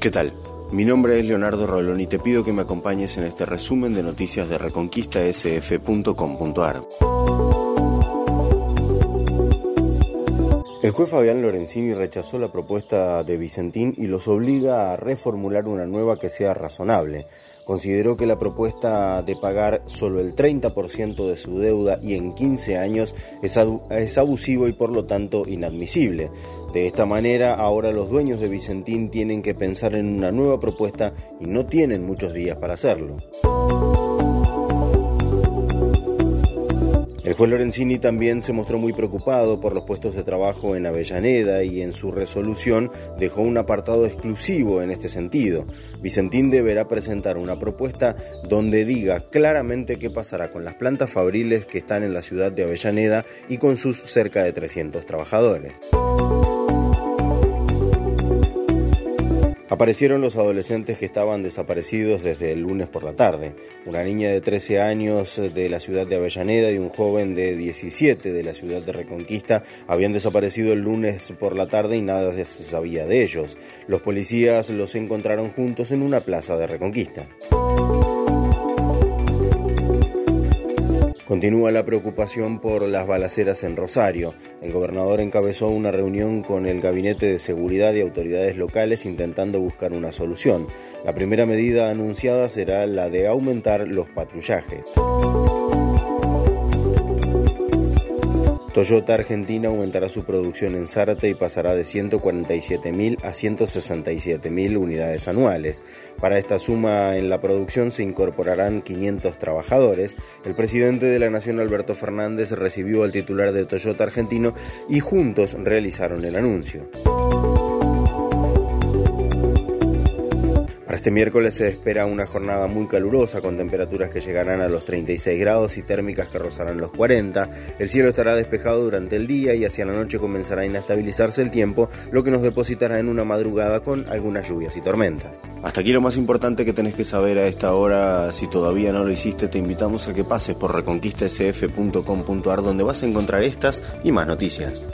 ¿Qué tal? Mi nombre es Leonardo Rolón y te pido que me acompañes en este resumen de noticias de reconquistasf.com.ar. El juez Fabián Lorenzini rechazó la propuesta de Vicentín y los obliga a reformular una nueva que sea razonable consideró que la propuesta de pagar solo el 30% de su deuda y en 15 años es, abusivo y por lo tanto inadmisible. De esta manera, ahora los dueños de Vicentín tienen que pensar en una nueva propuesta y no tienen muchos días para hacerlo. El juez Lorenzini también se mostró muy preocupado por los puestos de trabajo en Avellaneda y en su resolución dejó un apartado exclusivo en este sentido. Vicentín deberá presentar una propuesta donde diga claramente qué pasará con las plantas fabriles que están en la ciudad de Avellaneda y con sus cerca de 300 trabajadores. Aparecieron los adolescentes que estaban desaparecidos desde el lunes por la tarde. Una niña de 13 años de la ciudad de Avellaneda y un joven de 17 de la ciudad de Reconquista habían desaparecido el lunes por la tarde y nada se sabía de ellos. Los policías los encontraron juntos en una plaza de Reconquista. Continúa la preocupación por las balaceras en Rosario. El gobernador encabezó una reunión con el Gabinete de Seguridad y autoridades locales intentando buscar una solución. La primera medida anunciada será la de aumentar los patrullajes. Toyota Argentina aumentará su producción en Zárate y pasará de 147.000 a 167.000 unidades anuales. Para esta suma en la producción se incorporarán 500 trabajadores. El presidente de la Nación, Alberto Fernández, recibió al titular de Toyota Argentino y juntos realizaron el anuncio. Este miércoles se espera una jornada muy calurosa con temperaturas que llegarán a los 36 grados y térmicas que rozarán los 40. El cielo estará despejado durante el día y hacia la noche comenzará a inestabilizarse el tiempo, lo que nos depositará en una madrugada con algunas lluvias y tormentas. Hasta aquí lo más importante que tenés que saber a esta hora. Si todavía no lo hiciste, te invitamos a que pases por reconquistasf.com.ar donde vas a encontrar estas y más noticias.